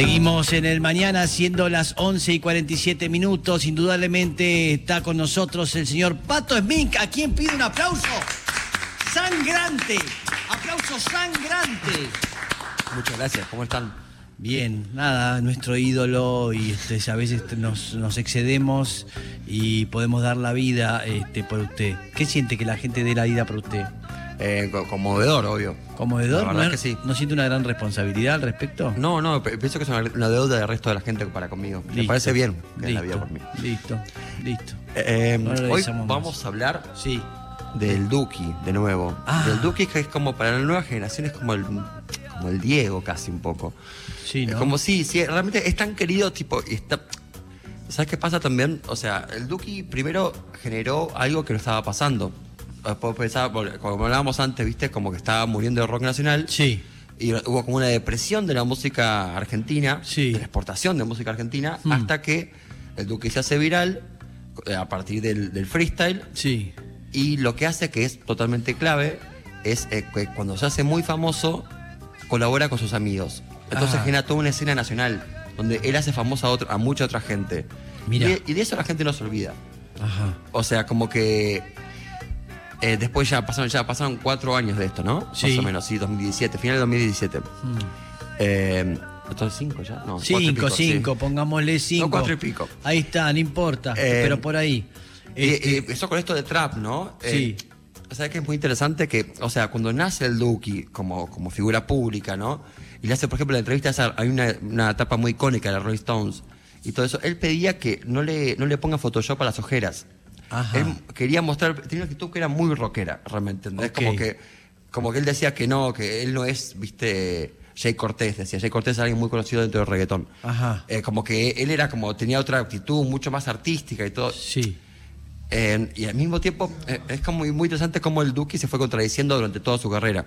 Seguimos en el mañana siendo las 11 y 47 minutos. Indudablemente está con nosotros el señor Pato Smink, a quien pide un aplauso sangrante. Aplauso sangrante. Muchas gracias, ¿cómo están? Bien, nada, nuestro ídolo y este, a veces nos, nos excedemos y podemos dar la vida este, por usted. ¿Qué siente que la gente dé la vida por usted? Eh, co- conmovedor, obvio. ¿Conmovedor? La verdad ¿No, que sí. ¿No siente una gran responsabilidad al respecto? No, no, pienso que es una, una deuda del resto de la gente para conmigo. Me parece bien que es la vida por mí. Listo, listo. Eh, le hoy vamos más. a hablar Sí. del Duki, de nuevo. Ah. Del Duki que es como para la nueva generación, es como el, como el Diego casi un poco. Sí, ¿no? Es como sí, sí, realmente es tan querido, tipo, y está... ¿Sabes qué pasa también? O sea, el Duki primero generó algo que no estaba pasando. Después pensaba, por- como hablábamos antes, viste, como que estaba muriendo el rock nacional. Sí. Y hubo como una depresión de la música argentina, Sí. de la exportación de música argentina, Hmm. hasta que el Duque se hace viral eh, a partir del, del freestyle. Sí. Y lo que hace, que es totalmente clave, es eh, que cuando se hace muy famoso, colabora con sus amigos. Entonces Ah. genera toda una escena nacional, donde él hace famoso a, otro- a mucha otra gente. Mira. Y, de- y de eso la gente no se olvida. Ajá. O sea, como que eh, después ya pasaron, ya pasaron cuatro años de esto, ¿no? Sí. Más o menos, sí, 2017, final de 2017. Mm. Eh, ¿Entonces cinco ya? No, cuatro y Cinco, sí. cinco, pongámosle cinco. cuatro y pico. Ahí está, no importa, Eh, pero por ahí. Este, empezó con esto de trap, ¿no? Sí. ¿Sabes que es muy interesante? Que, o sea, cuando nace el Duki como, como figura pública, ¿no? Y le hace, por ejemplo, la entrevista, esa, hay una, una etapa muy icónica de la Rolling Stones y todo eso. Él pedía que no le, no le ponga Photoshop a las ojeras. Él quería mostrar, tenía una actitud que era muy rockera, realmente. ¿entendés? Ok. Como que como que él decía que no, que él no es, viste, Jay Cortés, decía. Jay Cortés es alguien muy conocido dentro del reggaetón. Ajá. Eh, como que él era como, tenía otra actitud mucho más artística y todo. Sí. Eh, y al mismo tiempo eh, es como muy, muy interesante cómo el Duki se fue contradiciendo durante toda su carrera.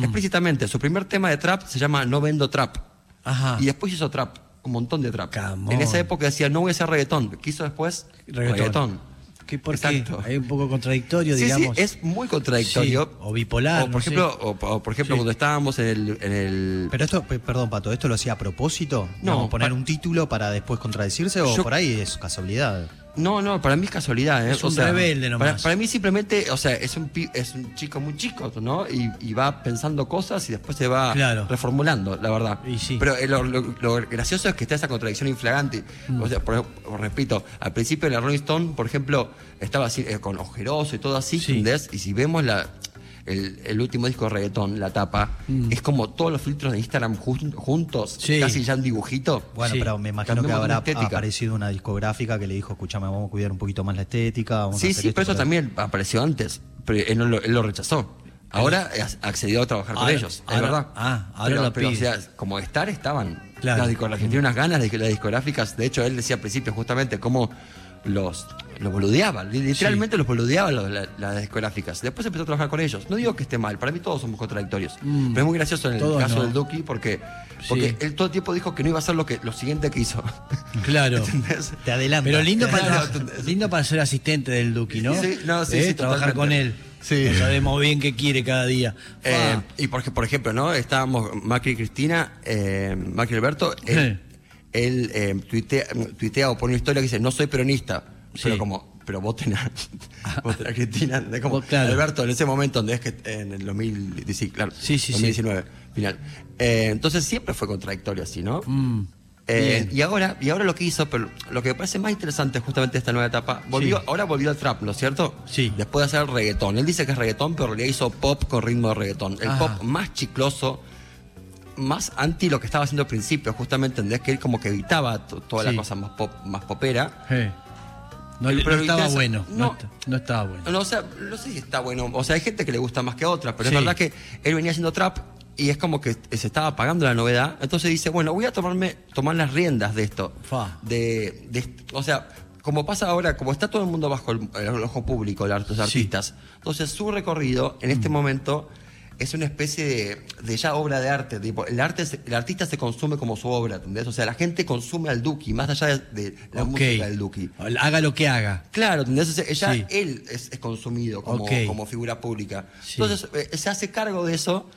Explícitamente, su primer tema de trap se llama No Vendo Trap. Ajá. Y después hizo trap, un montón de trap. Camón. En esa época decía, no voy a hacer reggaetón. Quiso después Reggaetón. ¿Qué, ¿Por qué? Exacto. Hay un poco contradictorio, Sí, digamos. sí, es muy contradictorio. Sí, o bipolar, O por no sé. ejemplo, o, o por ejemplo cuando estábamos en el, en el Pero esto, pe- perdón, Pato, ¿esto lo hacía a propósito? No, ¿Poner un título para después contradecirse o Yo- por ahí es casualidad? No, no, para mí es casualidad. ¿eh? Es un rebelde nomás. Para, para mí simplemente, o sea, es un, es un chico muy chico, ¿no? Y, y va pensando cosas y después se va Claro. reformulando, la verdad. Y sí. Pero eh, lo, lo- lo gracioso es que está esa contradicción inflagante. Mm. O sea, por, por- repito, al principio de la Rolling Stone, por ejemplo, estaba así, eh, con ojeroso y todo así. Y si vemos la... El, el último disco de reggaetón, la tapa, es como todos los filtros de Instagram jun- juntos, Mm. Sí. casi ya en dibujito. Bueno, Sí. pero me imagino que habrá una aparecido una discográfica que le dijo, escúchame, vamos a cuidar un poquito más la estética. Vamos a Sí, hacer sí, esto, pero eso también apareció antes. Pero él, no lo, él lo rechazó. Ahora ac- accedió a trabajar con Ahora- ellos, es verdad. ah, ahora pero, pero, o sea, como estar estaban. Claro. Las discográficas unas ganas de que las discográficas, de hecho, él decía al principio justamente cómo los, los boludeaban, li- literalmente los boludeaban los- la- las discográficas. Después empezó a trabajar con ellos. No digo que esté mal, para mí todos somos contradictorios. Pero es muy gracioso en el Mm. Todos caso no. del Duki porque, porque Sí. él todo el tiempo dijo que no iba a hacer lo, que, lo siguiente que hizo. Claro. ¿Entendés? Te adelanta. Pero lindo para, lindo para ser asistente del Duki, ¿no? Sí, no, sí, Eh, sí, Trabajar totalmente. con él. Sí. No sabemos bien qué quiere cada día. Eh, y porque, por ejemplo, ¿no? Estábamos Macri y Cristina, eh, Macri y Alberto, él, él eh, tuitea, tuitea o pone una historia que dice, no soy peronista, pero como, pero voten a, voten a Cristina, de como, claro. Alberto en ese momento, donde es que en el 2019, claro, Sí, sí, sí. 2019, final. Eh, entonces siempre fue contradictorio así, ¿no? mm, Eh, y ahora, y ahora lo que hizo, pero lo que me parece más interesante justamente esta nueva etapa, volvió, Sí. ahora volvió al trap, ¿no es cierto? Sí. Después de hacer reggaetón. Él dice que es reggaetón, pero en realidad hizo pop con ritmo de reggaetón. El Ajá. pop más chicloso, más anti lo que estaba haciendo al principio, justamente entendés que él como que evitaba to- toda Sí. la cosa más pop, más popera. eh. No, Pero estaba interesa- bueno. No, no. est- no estaba bueno. No, o sea, no sé si está bueno. O sea, hay gente que le gusta más que otra, pero Sí. es verdad que él venía haciendo trap y es como que se estaba apagando la novedad. Entonces dice, bueno, voy a tomarme, tomar las riendas de esto. Fa. De, de- o sea, como pasa ahora, como está todo el mundo bajo el, el ojo público, los Sí. artistas. Entonces su recorrido en este momento es una especie de, de ya obra de arte. tipo, el, arte el artista se consume como su obra, ¿entendés? O sea, la gente consume al Duki, más allá de, de la música del Duki. Haga lo que haga. Claro, ¿entendés? O sea, ya Sí. él es, es consumido como, figura pública. Sí. Entonces, eh, se hace cargo de eso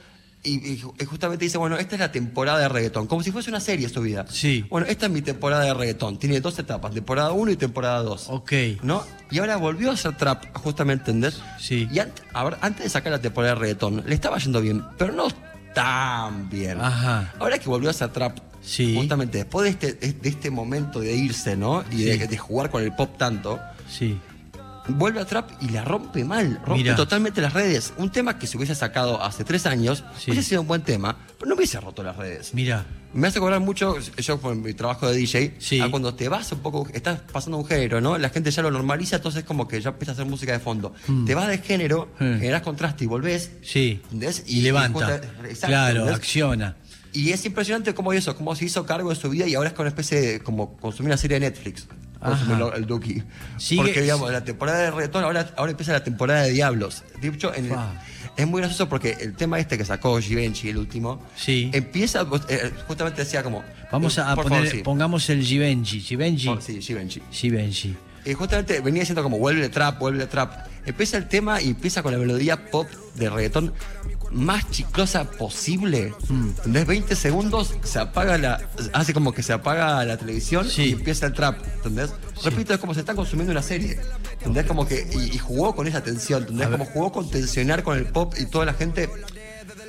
Y, y ju- y justamente dice, bueno, esta es la temporada de reggaetón, como si fuese una serie su vida. Sí. Bueno, esta es mi temporada de reggaetón. Tiene dos etapas, temporada 1 y temporada 2. Ok. ¿No? Y ahora volvió a hacer trap, justamente, ¿entendés? Sí. Y ant- a ver, antes de sacar la temporada de reggaetón, le estaba yendo bien, pero no tan bien. Ajá. Ahora que volvió a hacer trap, Sí. justamente después de este, de este momento de irse, ¿no? Y de, de jugar con el pop tanto, Sí. Vuelve a trap y la rompe mal, rompe totalmente las redes. Un tema que se hubiese sacado hace tres años, Sí. hubiese sido un buen tema, pero no hubiese roto las redes. Mira. Me hace cobrar mucho, yo por mi trabajo de DJ, Sí. a cuando te vas un poco, estás pasando un género, ¿no? La gente ya lo normaliza, entonces como que ya empieza a hacer música de fondo. Te vas de género, Mm. generas contraste y volvés. Sí. ¿entendés? Y, levanta. justa- exacto, claro, ¿entendés? acciona. Y es impresionante cómo eso, cómo se hizo cargo de su vida y ahora es con una especie de, como consumir una serie de Netflix. Consumirlo, el Duki. Sigue- Porque, digamos, la temporada de reggaetón, ahora, ahora empieza la temporada de Diablos. De hecho, en el- Fa. es muy gracioso porque el tema este que sacó Givenchy, el último, Sí. empieza, eh, justamente decía como... Vamos a, a poner, favor, sí. pongamos el Givenchy. Givenchy. Por- sí, Givenchy. Givenchy. Y justamente venía diciendo como vuelve el trap, vuelve el trap. Empieza el tema y empieza con la melodía pop de reggaetón más chiclosa posible. Mm. ¿Entendés? 20 segundos, se apaga la. hace como que se apaga la televisión Sí. y empieza el trap. ¿Entendés? Repito, es como se está consumiendo una serie. ¿Entendés? Como que. Y, y jugó con esa tensión. ¿Entendés? Como jugó con tensionar con el pop y toda la gente.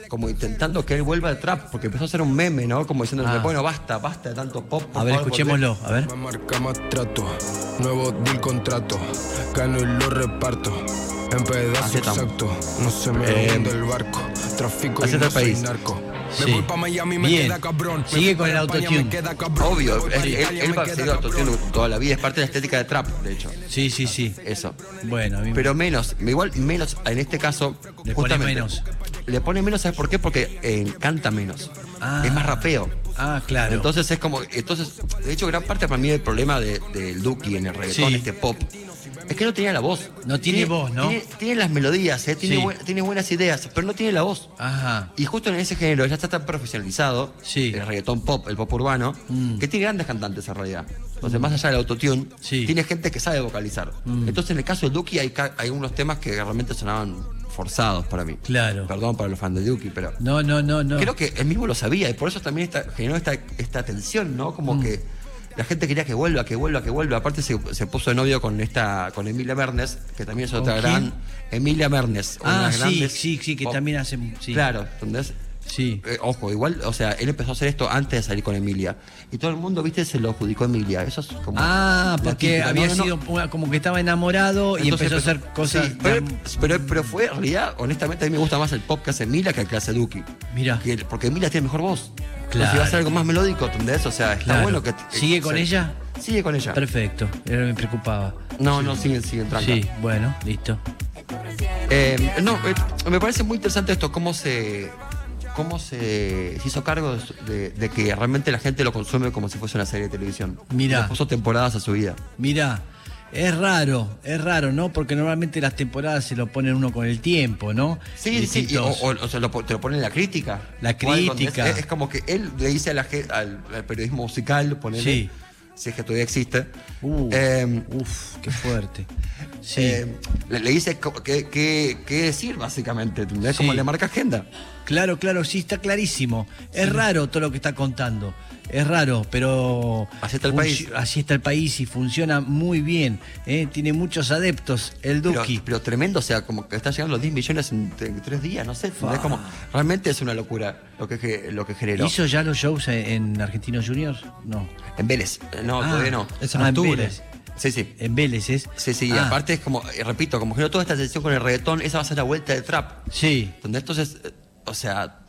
Como intentando que él vuelva al trap, porque empezó a ser un meme, ¿no? Como diciendo, Ah. bueno, basta, basta de tanto pop. A ver, favor, escuchémoslo. A ver. Me marca más trato, nuevo deal contrato, gano y lo reparto. En estamos. exacto, no se me Eh, el barco, tráfico y no país. narco. Sí. Me voy pa' Miami, me Bien. queda cabrón. Me Sigue con el autotune. Obvio, él, va a seguir autotune toda la vida, es parte de la estética de trap, de hecho. Sí, sí, sí. Eso. Bueno, a mí- Pero menos, igual menos, en este caso. Le pone menos. Le pone menos, ¿sabes por qué? Porque eh, canta menos. Ah. Es más rapeo. Ah, claro. Entonces es como. Entonces, de hecho, gran parte para mí del problema de- del Duki en el reggaetón, Sí. este pop, es que no tenía la voz. No tiene voz, ¿no? Tiene, tiene las melodías, eh, tiene, Sí. buen- tiene buenas ideas, pero no tiene la voz. Ajá. Y justo en ese género ya está tan profesionalizado, Sí. el reggaetón pop, el pop urbano, Mm. que tiene grandes cantantes en realidad. Entonces, más allá del autotune, Sí. Mm. tiene gente que sabe vocalizar. Entonces, en el caso de Duki hay, hay unos temas que realmente sonaban forzados para mí. Claro. Perdón para los fans de Duki, pero No, no, no, no. creo que él mismo lo sabía y por eso también generó esta, esta tensión, ¿no? Como Mm. que la gente quería que vuelva, que vuelva, que vuelva. Aparte se, se puso de novio con esta, con Emilia Mernes, que también es ¿Con otra gran. Emilia Mernes. una Ah, sí, grandes sí, sí, que también hacen. Sí. Claro, ¿entendés? Sí. Eh, ojo, igual, o sea, él empezó a hacer esto antes de salir con Emilia. Y todo el mundo, viste, se lo adjudicó a Emilia. Eso es como. Ah, porque típica. había No, no, no. sido una- como que estaba enamorado y empezó a hacer cosas. sí, pero, pero, pero fue, en realidad, honestamente, a mí me gusta más el pop que hace Emilia que el que hace Duki. Mira. Que- porque Emilia tiene mejor voz. Entonces, Claro. si va a ser algo más melódico, ¿entendés? O sea, está Claro. bueno que. ¿Sigue con ella? Sigue con ella. Perfecto. Era me preocupaba. No, no, siguen, siguen, tranca. Sí, bueno, listo. Eh, no, eh, me parece muy interesante esto, cómo se cómo se, se hizo cargo de, que realmente la gente lo consume como si fuese una serie de televisión. Mirá. Le puso temporadas a su vida. Mira, es raro, es raro, ¿no? Porque normalmente las temporadas se lo ponen uno con el tiempo, ¿no? Sí, sí, y- o, o- o sea, lo te lo pone en la crítica. La crítica. Es, es como que él le dice a la al, al periodismo musical, ponele, Sí. Si es que todavía existe, Uh, eh, uf, qué fuerte. Sí. eh, le, le dice qué qué- qué decir, básicamente. Sí. Como le marca agenda. Claro, claro, sí, está clarísimo. Es raro todo lo que está contando. Es raro, pero. Así está el país. Así está el país y funciona muy bien. ¿eh? Tiene muchos adeptos, el Duki. pero tremendo, o sea, como que está llegando a los 10 millones en, en tres días, no sé. Fa. Como, realmente es una locura lo que, lo que generó. ¿Hizo ya los shows en, en Argentinos Juniors? No. En Vélez. No, Ah, todavía no. Es en Ah, octubre. Vélez. Sí, sí. En Vélez es. Sí, sí, Ah, aparte es como, eh, repito, como generó toda esta tensión con el reggaetón, esa va a ser la vuelta de trap. Sí, Donde entonces, eh, o sea,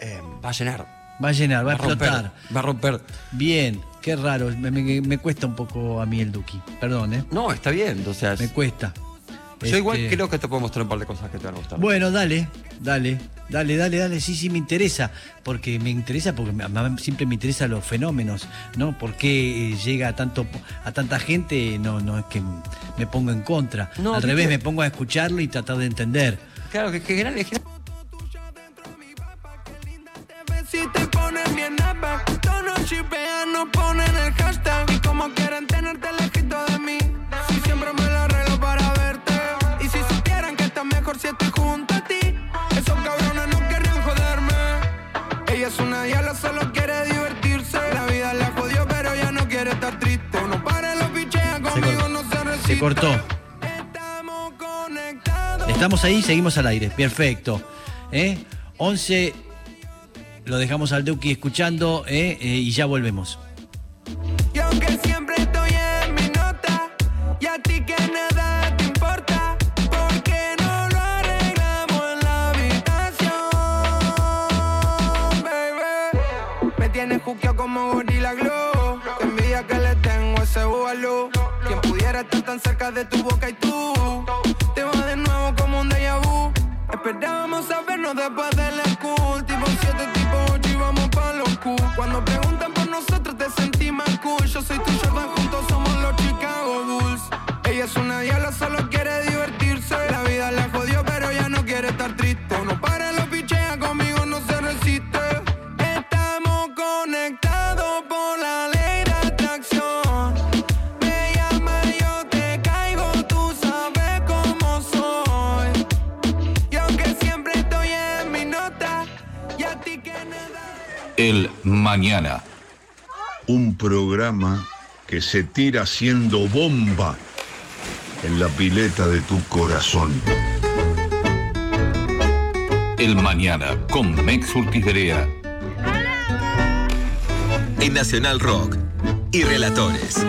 eh, va a llenar. Va a llenar, va a romper. explotar. Va a romper. Bien, qué raro. Me, me- me cuesta un poco a mí el Duki. Perdón, ¿eh? No, está bien, o sea, Me es- cuesta. yo igual Este, creo que te puedo mostrar un par de cosas que te van a gustar. Bueno, dale, dale, dale, dale, dale. Sí, sí, me interesa. Porque me interesa, porque me- siempre me interesan los fenómenos, ¿no? ¿Por qué eh, llega a, tanto, a tanta gente? No, no es que me pongo en contra. No, Al revés, me pongo a escucharlo y tratar de entender. Claro, que, que general- como quieren tenerte lejito de mí, si siempre me la arreglo para verte. Y si supieran que está mejor si estoy junto a ti, esos cabrones no querrían joder es una diabla, solo quiere divertirse. La vida la jodió, pero ya no quiere estar triste. No para los pichean, conmigo no se resiste. Se cortó. Estamos conectados. Estamos ahí, seguimos al aire. Perfecto. ¿Eh? 11. Lo dejamos al Duki escuchando ¿eh? Eh, y ya volvemos. Juqueado como gorila glow, que envidia que le tengo ese búbalo. Quien pudiera estar tan cerca de tu boca y tú, te vas de nuevo como un déjà vu. Esperábamos a vernos después del school, tipo 7, tipo 8 y vamos pa' los Q. Cuando preguntan por nosotros te sentí más cool. Yo soy tu Jordan, juntos somos los Chicago Bulls. Ella es una diabla, El Mañana. un programa que se tira haciendo bomba en la pileta de tu corazón. El Mañana con Mex Urticerea. En Nacional Rock y Relatores.